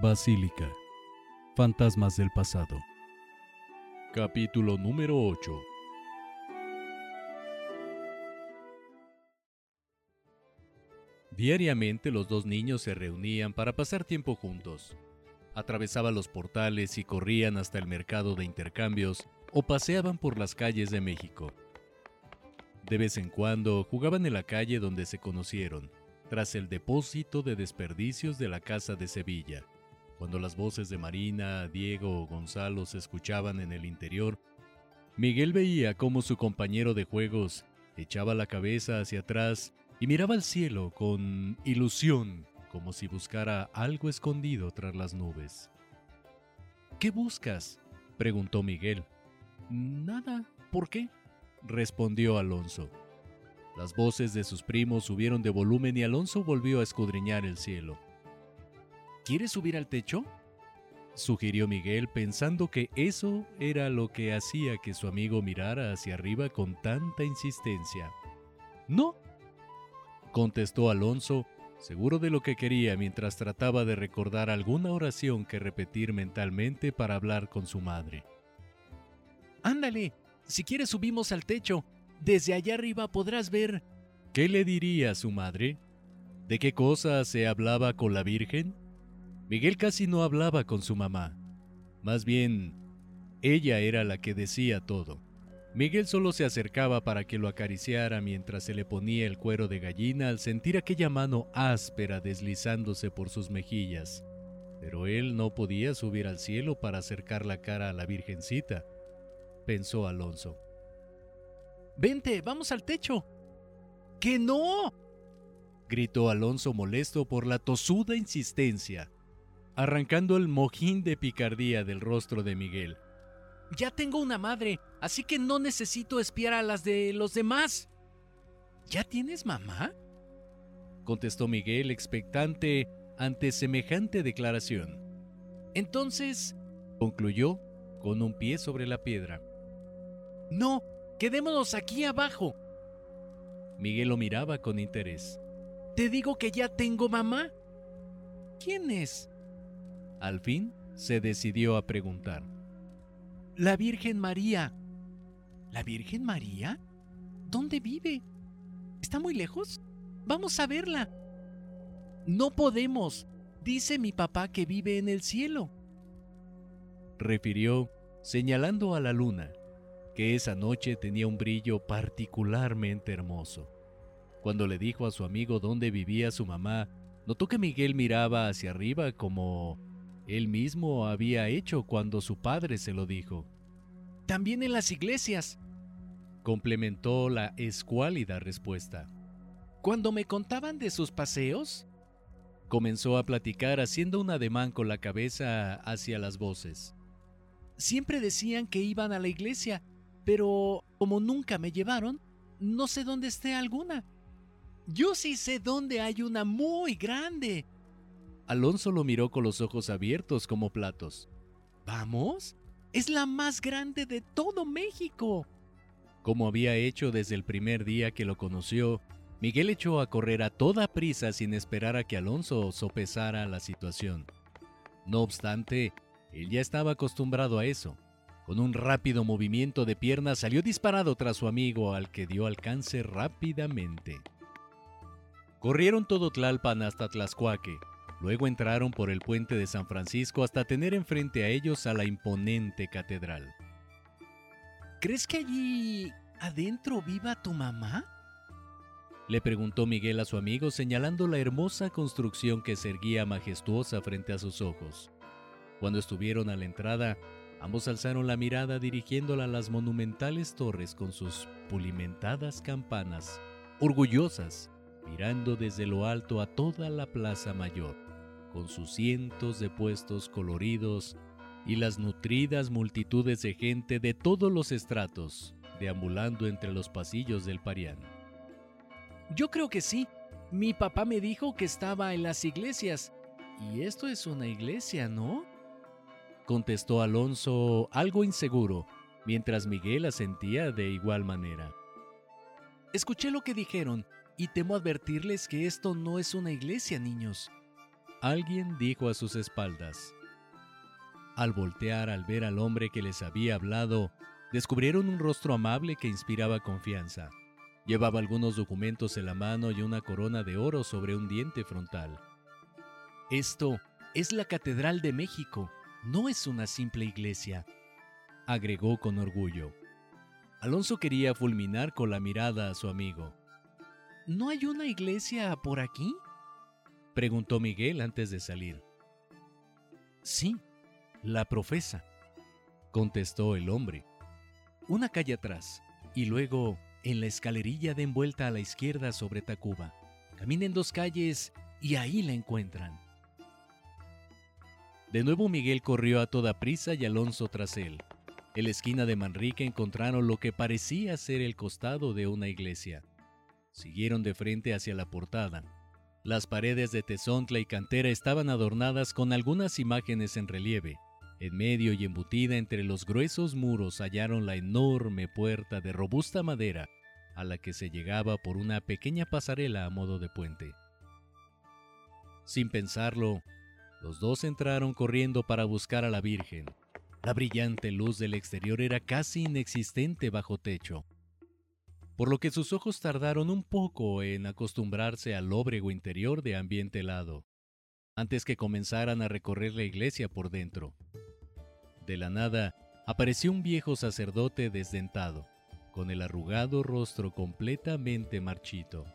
Basílica. Fantasmas del pasado. Capítulo número 8. Diariamente los dos niños se reunían para pasar tiempo juntos. Atravesaban los portales y corrían hasta el mercado de intercambios o paseaban por las calles de México. De vez en cuando jugaban en la calle donde se conocieron, tras el depósito de desperdicios de la Casa de Sevilla. Cuando las voces de Marina, Diego o Gonzalo se escuchaban en el interior, Miguel veía cómo su compañero de juegos echaba la cabeza hacia atrás y miraba al cielo con ilusión, como si buscara algo escondido tras las nubes. ¿Qué buscas? preguntó Miguel. Nada. ¿Por qué? respondió Alonso. Las voces de sus primos subieron de volumen y Alonso volvió a escudriñar el cielo. ¿Quieres subir al techo? sugirió Miguel pensando que eso era lo que hacía que su amigo mirara hacia arriba con tanta insistencia. No, contestó Alonso, seguro de lo que quería mientras trataba de recordar alguna oración que repetir mentalmente para hablar con su madre. Ándale, si quieres subimos al techo. Desde allá arriba podrás ver... ¿Qué le diría a su madre? ¿De qué cosa se hablaba con la Virgen? Miguel casi no hablaba con su mamá. Más bien, ella era la que decía todo. Miguel solo se acercaba para que lo acariciara mientras se le ponía el cuero de gallina al sentir aquella mano áspera deslizándose por sus mejillas. Pero él no podía subir al cielo para acercar la cara a la Virgencita, pensó Alonso. Vente, vamos al techo. ¡Que no! gritó Alonso molesto por la tosuda insistencia arrancando el mojín de picardía del rostro de Miguel. Ya tengo una madre, así que no necesito espiar a las de los demás. ¿Ya tienes mamá? contestó Miguel expectante ante semejante declaración. Entonces, concluyó con un pie sobre la piedra. No, quedémonos aquí abajo. Miguel lo miraba con interés. Te digo que ya tengo mamá. ¿Quién es? Al fin se decidió a preguntar. La Virgen María. ¿La Virgen María? ¿Dónde vive? ¿Está muy lejos? Vamos a verla. No podemos. Dice mi papá que vive en el cielo. Refirió, señalando a la luna, que esa noche tenía un brillo particularmente hermoso. Cuando le dijo a su amigo dónde vivía su mamá, notó que Miguel miraba hacia arriba como él mismo había hecho cuando su padre se lo dijo. También en las iglesias, complementó la escuálida respuesta. Cuando me contaban de sus paseos, comenzó a platicar haciendo un ademán con la cabeza hacia las voces. Siempre decían que iban a la iglesia, pero como nunca me llevaron, no sé dónde esté alguna. Yo sí sé dónde hay una muy grande, Alonso lo miró con los ojos abiertos como platos. ¿Vamos? Es la más grande de todo México. Como había hecho desde el primer día que lo conoció, Miguel echó a correr a toda prisa sin esperar a que Alonso sopesara la situación. No obstante, él ya estaba acostumbrado a eso. Con un rápido movimiento de pierna salió disparado tras su amigo al que dio alcance rápidamente. Corrieron todo Tlalpan hasta Tlaxcuaque, Luego entraron por el puente de San Francisco hasta tener enfrente a ellos a la imponente catedral. ¿Crees que allí adentro viva tu mamá? Le preguntó Miguel a su amigo señalando la hermosa construcción que se erguía majestuosa frente a sus ojos. Cuando estuvieron a la entrada, ambos alzaron la mirada dirigiéndola a las monumentales torres con sus pulimentadas campanas, orgullosas, mirando desde lo alto a toda la plaza mayor con sus cientos de puestos coloridos y las nutridas multitudes de gente de todos los estratos deambulando entre los pasillos del Parián. Yo creo que sí. Mi papá me dijo que estaba en las iglesias. Y esto es una iglesia, ¿no? contestó Alonso algo inseguro, mientras Miguel asentía de igual manera. Escuché lo que dijeron y temo advertirles que esto no es una iglesia, niños. Alguien dijo a sus espaldas. Al voltear al ver al hombre que les había hablado, descubrieron un rostro amable que inspiraba confianza. Llevaba algunos documentos en la mano y una corona de oro sobre un diente frontal. Esto es la Catedral de México, no es una simple iglesia, agregó con orgullo. Alonso quería fulminar con la mirada a su amigo. ¿No hay una iglesia por aquí? Preguntó Miguel antes de salir. Sí, la profesa, contestó el hombre. Una calle atrás, y luego en la escalerilla de envuelta a la izquierda sobre Tacuba. Caminen dos calles y ahí la encuentran. De nuevo Miguel corrió a toda prisa y Alonso tras él. En la esquina de Manrique encontraron lo que parecía ser el costado de una iglesia. Siguieron de frente hacia la portada. Las paredes de tezontla y cantera estaban adornadas con algunas imágenes en relieve. En medio y embutida entre los gruesos muros hallaron la enorme puerta de robusta madera, a la que se llegaba por una pequeña pasarela a modo de puente. Sin pensarlo, los dos entraron corriendo para buscar a la Virgen. La brillante luz del exterior era casi inexistente bajo techo, por lo que sus ojos tardaron un poco en acostumbrarse al lóbrego interior de ambiente helado, antes que comenzaran a recorrer la iglesia por dentro. De la nada, apareció un viejo sacerdote desdentado, con el arrugado rostro completamente marchito.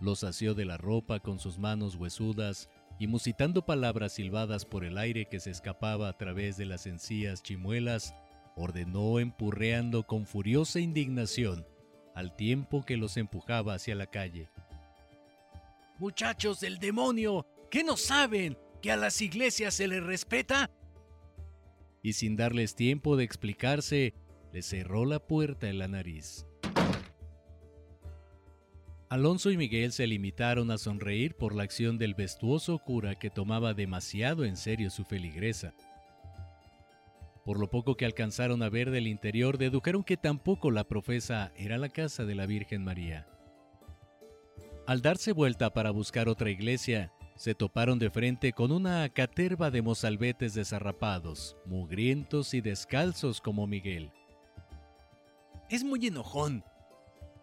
Los asió de la ropa con sus manos huesudas y musitando palabras silbadas por el aire que se escapaba a través de las encías chimuelas, ordenó empurreando con furiosa indignación al tiempo que los empujaba hacia la calle. Muchachos del demonio, ¿qué no saben? ¿Que a las iglesias se les respeta? y sin darles tiempo de explicarse, le cerró la puerta en la nariz. Alonso y Miguel se limitaron a sonreír por la acción del vestuoso cura que tomaba demasiado en serio su feligresa. Por lo poco que alcanzaron a ver del interior, dedujeron que tampoco la profesa era la casa de la Virgen María. Al darse vuelta para buscar otra iglesia, se toparon de frente con una caterva de mozalbetes desarrapados, mugrientos y descalzos como Miguel. Es muy enojón,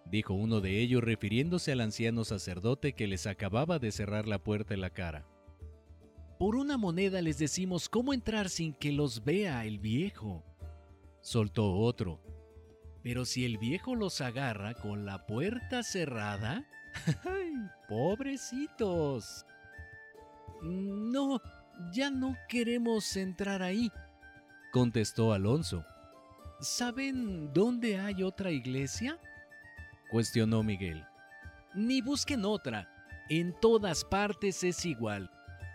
dijo uno de ellos refiriéndose al anciano sacerdote que les acababa de cerrar la puerta en la cara. Por una moneda les decimos cómo entrar sin que los vea el viejo, soltó otro. Pero si el viejo los agarra con la puerta cerrada, ¡ay, pobrecitos! No, ya no queremos entrar ahí, contestó Alonso. ¿Saben dónde hay otra iglesia? cuestionó Miguel. Ni busquen otra. En todas partes es igual.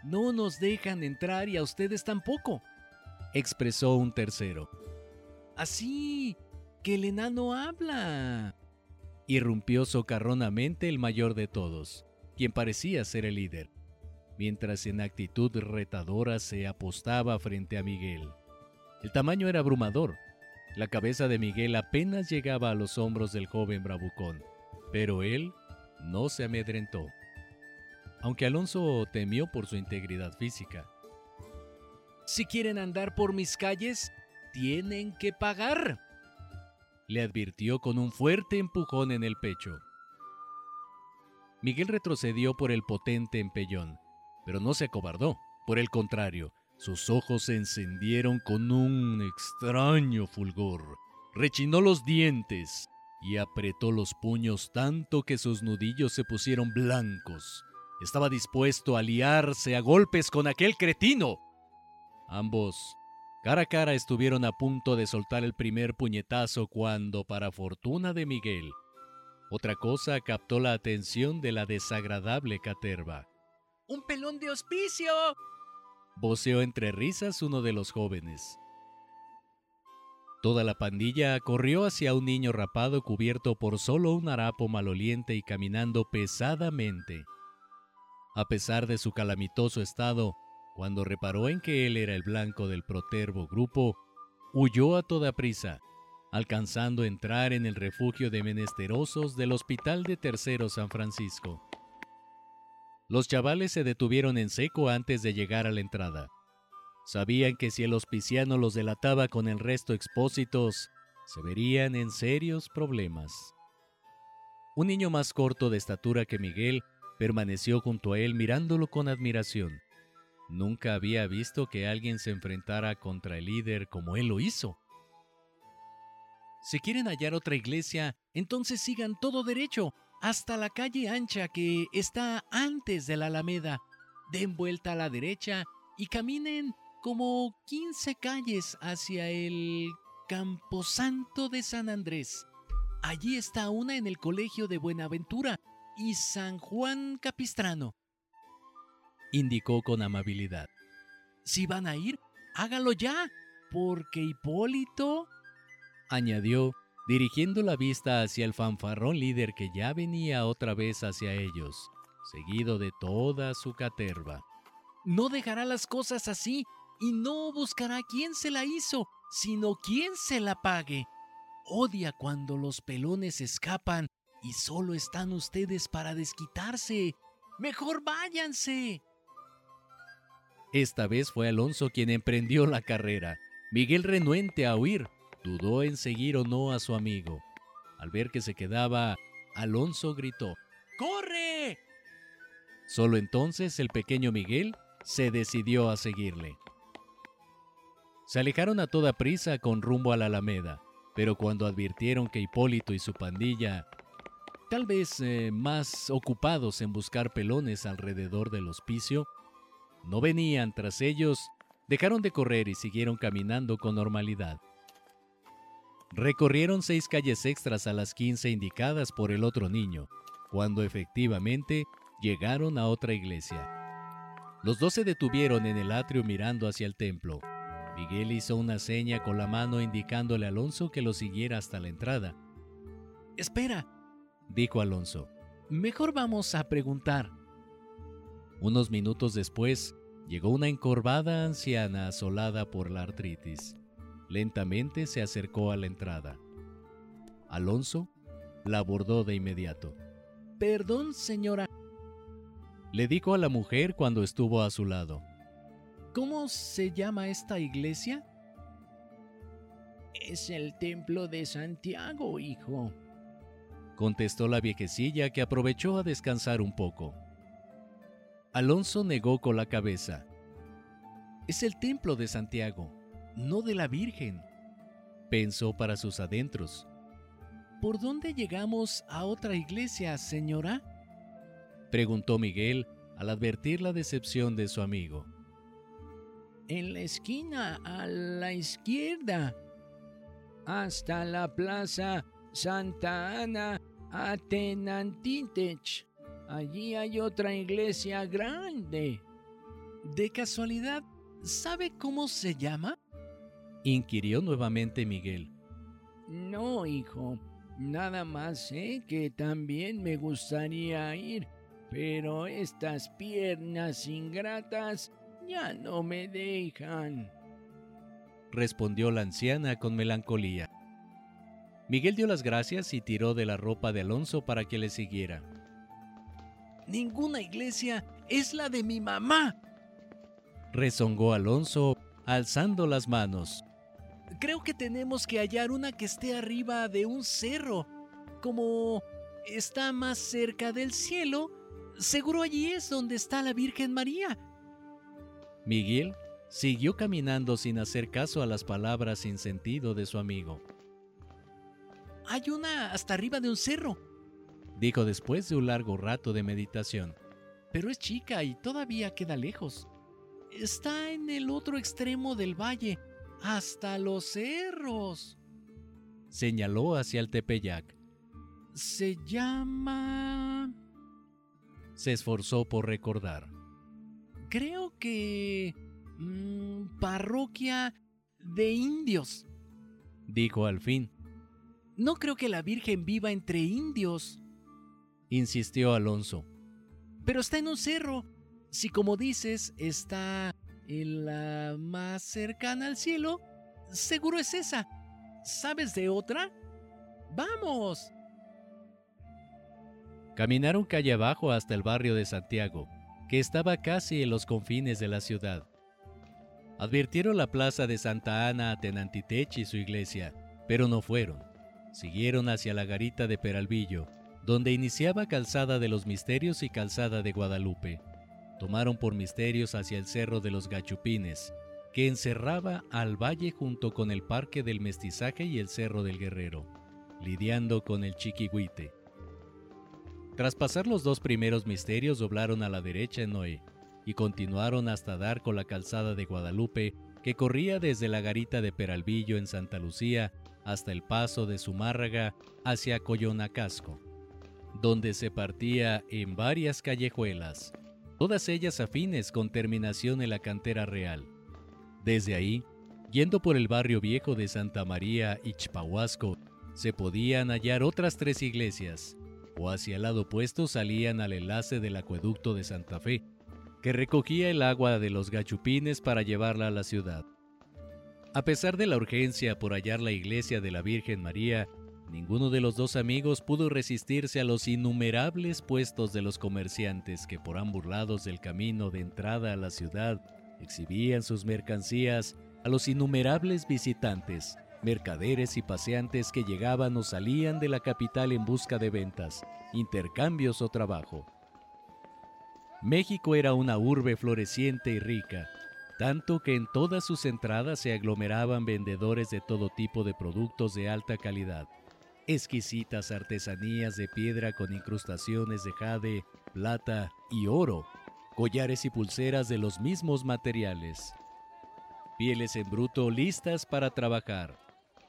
No nos dejan entrar y a ustedes tampoco, expresó un tercero. Así que el enano habla. Irrumpió socarronamente el mayor de todos, quien parecía ser el líder mientras en actitud retadora se apostaba frente a Miguel. El tamaño era abrumador. La cabeza de Miguel apenas llegaba a los hombros del joven bravucón, pero él no se amedrentó, aunque Alonso temió por su integridad física. Si quieren andar por mis calles, tienen que pagar, le advirtió con un fuerte empujón en el pecho. Miguel retrocedió por el potente empellón, pero no se acobardó. Por el contrario, sus ojos se encendieron con un extraño fulgor. Rechinó los dientes y apretó los puños tanto que sus nudillos se pusieron blancos. Estaba dispuesto a liarse a golpes con aquel cretino. Ambos, cara a cara, estuvieron a punto de soltar el primer puñetazo cuando, para fortuna de Miguel, otra cosa captó la atención de la desagradable caterva. ¡Un pelón de hospicio! voceó entre risas uno de los jóvenes. Toda la pandilla corrió hacia un niño rapado cubierto por solo un harapo maloliente y caminando pesadamente. A pesar de su calamitoso estado, cuando reparó en que él era el blanco del protervo grupo, huyó a toda prisa, alcanzando a entrar en el refugio de menesterosos del Hospital de Tercero San Francisco. Los chavales se detuvieron en seco antes de llegar a la entrada. Sabían que si el hospiciano los delataba con el resto expósitos, se verían en serios problemas. Un niño más corto de estatura que Miguel permaneció junto a él mirándolo con admiración. Nunca había visto que alguien se enfrentara contra el líder como él lo hizo. Si quieren hallar otra iglesia, entonces sigan todo derecho, hasta la calle ancha que está antes de la Alameda. Den vuelta a la derecha y caminen como 15 calles hacia el Camposanto de San Andrés. Allí está una en el Colegio de Buenaventura y San Juan Capistrano. Indicó con amabilidad. Si van a ir, hágalo ya, porque Hipólito añadió, dirigiendo la vista hacia el fanfarrón líder que ya venía otra vez hacia ellos, seguido de toda su caterva. No dejará las cosas así y no buscará quién se la hizo, sino quién se la pague. Odia cuando los pelones escapan y solo están ustedes para desquitarse. Mejor váyanse. Esta vez fue Alonso quien emprendió la carrera. Miguel renuente a huir, Dudó en seguir o no a su amigo. Al ver que se quedaba, Alonso gritó, ¡Corre! Solo entonces el pequeño Miguel se decidió a seguirle. Se alejaron a toda prisa con rumbo a la Alameda, pero cuando advirtieron que Hipólito y su pandilla, tal vez eh, más ocupados en buscar pelones alrededor del hospicio, no venían tras ellos, dejaron de correr y siguieron caminando con normalidad. Recorrieron seis calles extras a las quince indicadas por el otro niño, cuando efectivamente llegaron a otra iglesia. Los dos se detuvieron en el atrio mirando hacia el templo. Miguel hizo una seña con la mano indicándole a Alonso que lo siguiera hasta la entrada. Espera, dijo Alonso. Mejor vamos a preguntar. Unos minutos después, llegó una encorvada anciana asolada por la artritis. Lentamente se acercó a la entrada. Alonso la abordó de inmediato. Perdón, señora, le dijo a la mujer cuando estuvo a su lado. ¿Cómo se llama esta iglesia? Es el templo de Santiago, hijo, contestó la viejecilla que aprovechó a descansar un poco. Alonso negó con la cabeza. Es el templo de Santiago no de la Virgen, pensó para sus adentros. ¿Por dónde llegamos a otra iglesia, señora? preguntó Miguel al advertir la decepción de su amigo. En la esquina, a la izquierda, hasta la plaza Santa Ana Atenantitech. Allí hay otra iglesia grande. ¿De casualidad sabe cómo se llama? inquirió nuevamente Miguel. No, hijo, nada más sé que también me gustaría ir, pero estas piernas ingratas ya no me dejan. Respondió la anciana con melancolía. Miguel dio las gracias y tiró de la ropa de Alonso para que le siguiera. Ninguna iglesia es la de mi mamá, rezongó Alonso alzando las manos. Creo que tenemos que hallar una que esté arriba de un cerro. Como está más cerca del cielo, seguro allí es donde está la Virgen María. Miguel siguió caminando sin hacer caso a las palabras sin sentido de su amigo. Hay una hasta arriba de un cerro, dijo después de un largo rato de meditación. Pero es chica y todavía queda lejos. Está en el otro extremo del valle, hasta los cerros. Señaló hacia el Tepeyac. Se llama... Se esforzó por recordar. Creo que... Mm, parroquia de indios, dijo al fin. No creo que la Virgen viva entre indios, insistió Alonso. Pero está en un cerro. Si como dices, está en la más cercana al cielo, seguro es esa. ¿Sabes de otra? ¡Vamos! Caminaron calle abajo hasta el barrio de Santiago, que estaba casi en los confines de la ciudad. Advirtieron la plaza de Santa Ana a Tenantitech y su iglesia, pero no fueron. Siguieron hacia la garita de Peralvillo, donde iniciaba Calzada de los Misterios y Calzada de Guadalupe. Tomaron por misterios hacia el Cerro de los Gachupines, que encerraba al valle junto con el Parque del Mestizaje y el Cerro del Guerrero, lidiando con el Chiquihuite. Tras pasar los dos primeros misterios, doblaron a la derecha en Noé y continuaron hasta dar con la calzada de Guadalupe que corría desde la garita de Peralvillo en Santa Lucía hasta el paso de Zumárraga hacia Coyonacasco, donde se partía en varias callejuelas, todas ellas afines con terminación en la cantera real. Desde ahí, yendo por el barrio viejo de Santa María y Chpahuasco, se podían hallar otras tres iglesias, o hacia el lado opuesto salían al enlace del acueducto de Santa Fe, que recogía el agua de los gachupines para llevarla a la ciudad. A pesar de la urgencia por hallar la iglesia de la Virgen María, ninguno de los dos amigos pudo resistirse a los innumerables puestos de los comerciantes que por ambos lados del camino de entrada a la ciudad exhibían sus mercancías a los innumerables visitantes mercaderes y paseantes que llegaban o salían de la capital en busca de ventas, intercambios o trabajo. México era una urbe floreciente y rica, tanto que en todas sus entradas se aglomeraban vendedores de todo tipo de productos de alta calidad, exquisitas artesanías de piedra con incrustaciones de jade, plata y oro, collares y pulseras de los mismos materiales, pieles en bruto listas para trabajar,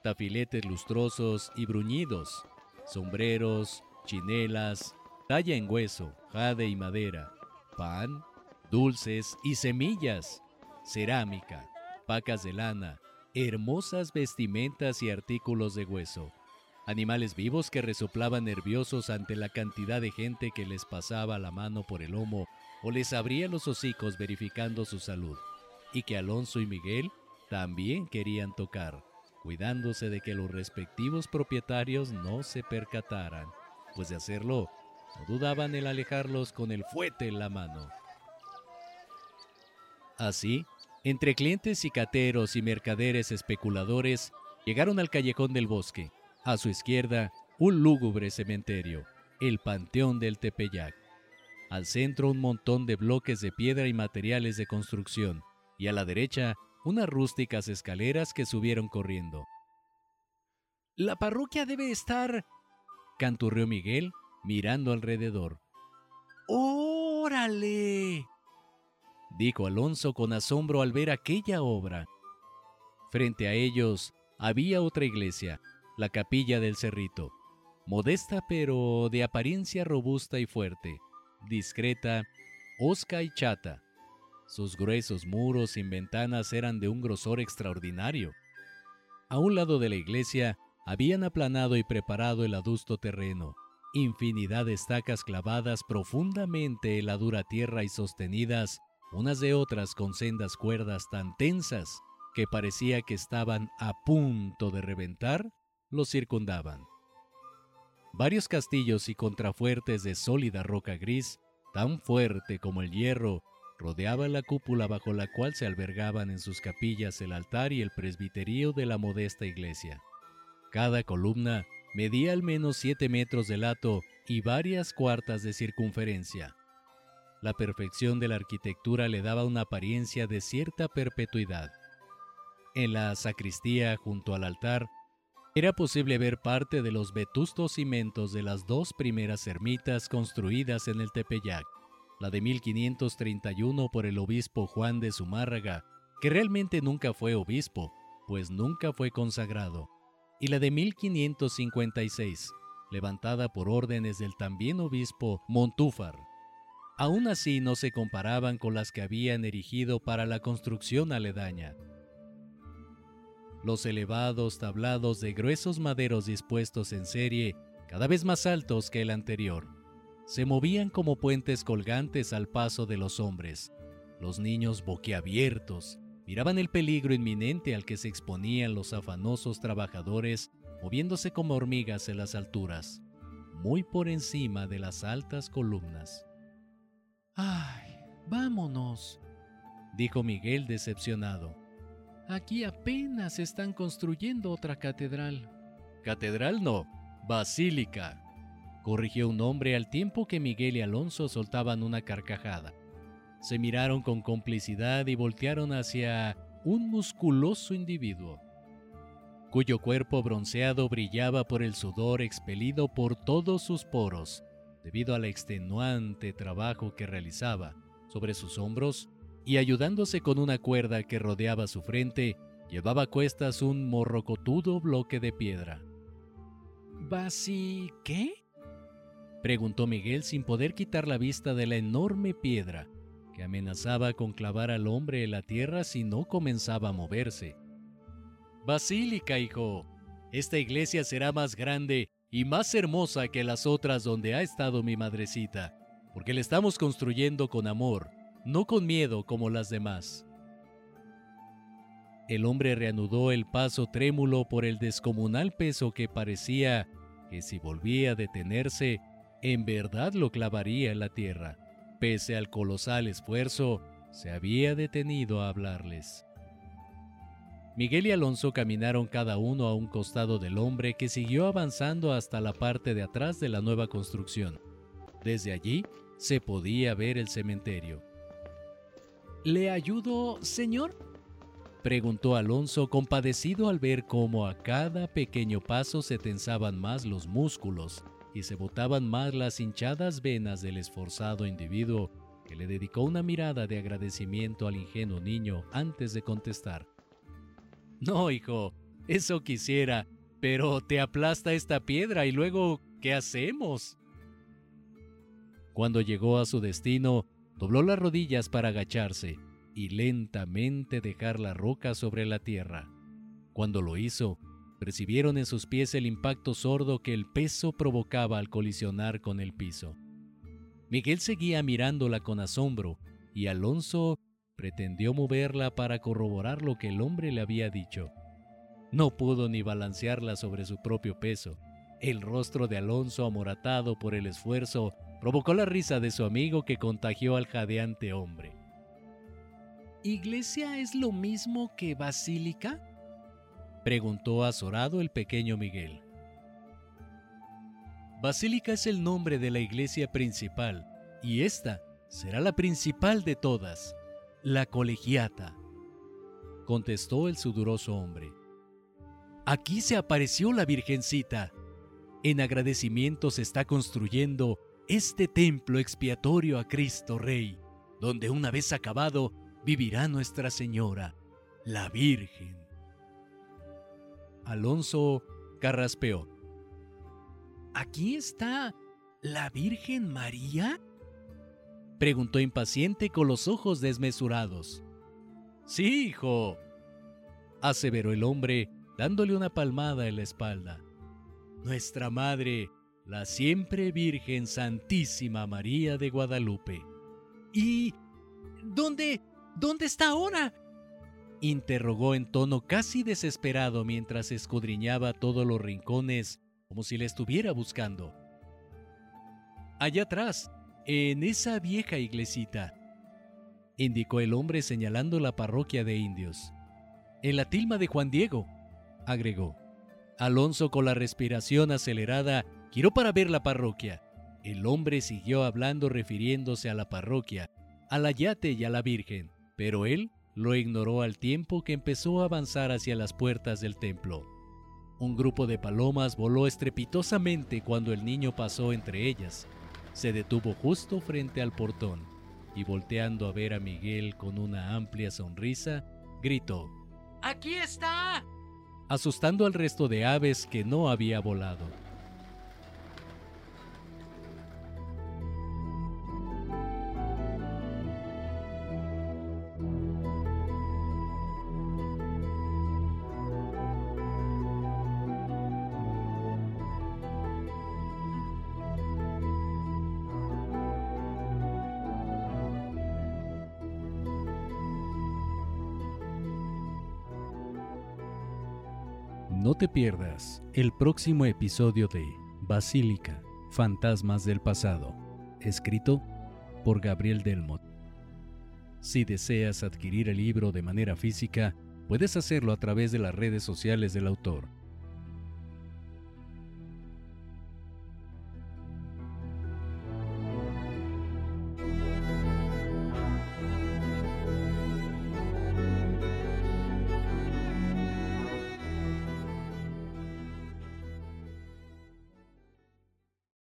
tafiletes lustrosos y bruñidos, sombreros, chinelas, talla en hueso, jade y madera, pan, dulces y semillas, cerámica, pacas de lana, hermosas vestimentas y artículos de hueso, animales vivos que resoplaban nerviosos ante la cantidad de gente que les pasaba la mano por el lomo o les abría los hocicos verificando su salud, y que Alonso y Miguel también querían tocar cuidándose de que los respectivos propietarios no se percataran, pues de hacerlo, no dudaban en alejarlos con el fuete en la mano. Así, entre clientes cicateros y mercaderes especuladores, llegaron al callejón del bosque. A su izquierda, un lúgubre cementerio, el Panteón del Tepeyac. Al centro, un montón de bloques de piedra y materiales de construcción, y a la derecha, unas rústicas escaleras que subieron corriendo. La parroquia debe estar... canturreó Miguel, mirando alrededor. ¡Órale! Dijo Alonso con asombro al ver aquella obra. Frente a ellos había otra iglesia, la capilla del Cerrito, modesta pero de apariencia robusta y fuerte, discreta, osca y chata. Sus gruesos muros sin ventanas eran de un grosor extraordinario. A un lado de la iglesia habían aplanado y preparado el adusto terreno, infinidad de estacas clavadas profundamente en la dura tierra y sostenidas unas de otras con sendas cuerdas tan tensas que parecía que estaban a punto de reventar, los circundaban. Varios castillos y contrafuertes de sólida roca gris, tan fuerte como el hierro rodeaba la cúpula bajo la cual se albergaban en sus capillas el altar y el presbiterio de la modesta iglesia. Cada columna medía al menos siete metros de lato y varias cuartas de circunferencia. La perfección de la arquitectura le daba una apariencia de cierta perpetuidad. En la sacristía, junto al altar, era posible ver parte de los vetustos cimientos de las dos primeras ermitas construidas en el Tepeyac la de 1531 por el obispo Juan de Zumárraga, que realmente nunca fue obispo, pues nunca fue consagrado, y la de 1556, levantada por órdenes del también obispo Montúfar. Aún así no se comparaban con las que habían erigido para la construcción aledaña. Los elevados tablados de gruesos maderos dispuestos en serie, cada vez más altos que el anterior, se movían como puentes colgantes al paso de los hombres. Los niños boquiabiertos miraban el peligro inminente al que se exponían los afanosos trabajadores moviéndose como hormigas en las alturas, muy por encima de las altas columnas. ¡Ay! Vámonos, dijo Miguel decepcionado. Aquí apenas están construyendo otra catedral. Catedral no, basílica, corrigió un hombre al tiempo que Miguel y Alonso soltaban una carcajada. Se miraron con complicidad y voltearon hacia un musculoso individuo, cuyo cuerpo bronceado brillaba por el sudor expelido por todos sus poros, debido al extenuante trabajo que realizaba sobre sus hombros y ayudándose con una cuerda que rodeaba su frente, llevaba a cuestas un morrocotudo bloque de piedra. ¿Basi qué? preguntó Miguel sin poder quitar la vista de la enorme piedra que amenazaba con clavar al hombre en la tierra si no comenzaba a moverse. Basílica, hijo. Esta iglesia será más grande y más hermosa que las otras donde ha estado mi madrecita, porque la estamos construyendo con amor, no con miedo como las demás. El hombre reanudó el paso trémulo por el descomunal peso que parecía que si volvía a detenerse, en verdad lo clavaría en la tierra. Pese al colosal esfuerzo, se había detenido a hablarles. Miguel y Alonso caminaron cada uno a un costado del hombre que siguió avanzando hasta la parte de atrás de la nueva construcción. Desde allí se podía ver el cementerio. ¿Le ayudo, señor? preguntó Alonso compadecido al ver cómo a cada pequeño paso se tensaban más los músculos y se botaban más las hinchadas venas del esforzado individuo que le dedicó una mirada de agradecimiento al ingenuo niño antes de contestar. No, hijo, eso quisiera, pero te aplasta esta piedra y luego, ¿qué hacemos? Cuando llegó a su destino, dobló las rodillas para agacharse y lentamente dejar la roca sobre la tierra. Cuando lo hizo, percibieron en sus pies el impacto sordo que el peso provocaba al colisionar con el piso. Miguel seguía mirándola con asombro y Alonso pretendió moverla para corroborar lo que el hombre le había dicho. No pudo ni balancearla sobre su propio peso. El rostro de Alonso, amoratado por el esfuerzo, provocó la risa de su amigo que contagió al jadeante hombre. ¿Iglesia es lo mismo que basílica? preguntó azorado el pequeño Miguel. Basílica es el nombre de la iglesia principal, y esta será la principal de todas, la colegiata, contestó el sudoroso hombre. Aquí se apareció la Virgencita. En agradecimiento se está construyendo este templo expiatorio a Cristo Rey, donde una vez acabado vivirá Nuestra Señora, la Virgen. Alonso carraspeó. ¿Aquí está la Virgen María? Preguntó impaciente con los ojos desmesurados. Sí, hijo, aseveró el hombre, dándole una palmada en la espalda. Nuestra Madre, la siempre Virgen Santísima María de Guadalupe. ¿Y dónde, dónde está ahora? interrogó en tono casi desesperado mientras escudriñaba todos los rincones como si le estuviera buscando. Allá atrás, en esa vieja iglesita, indicó el hombre señalando la parroquia de indios. En la tilma de Juan Diego, agregó. Alonso con la respiración acelerada giró para ver la parroquia. El hombre siguió hablando refiriéndose a la parroquia, a la yate y a la Virgen, pero él lo ignoró al tiempo que empezó a avanzar hacia las puertas del templo. Un grupo de palomas voló estrepitosamente cuando el niño pasó entre ellas. Se detuvo justo frente al portón y volteando a ver a Miguel con una amplia sonrisa, gritó, ¡Aquí está! asustando al resto de aves que no había volado. No te pierdas el próximo episodio de Basílica, Fantasmas del Pasado, escrito por Gabriel Delmot. Si deseas adquirir el libro de manera física, puedes hacerlo a través de las redes sociales del autor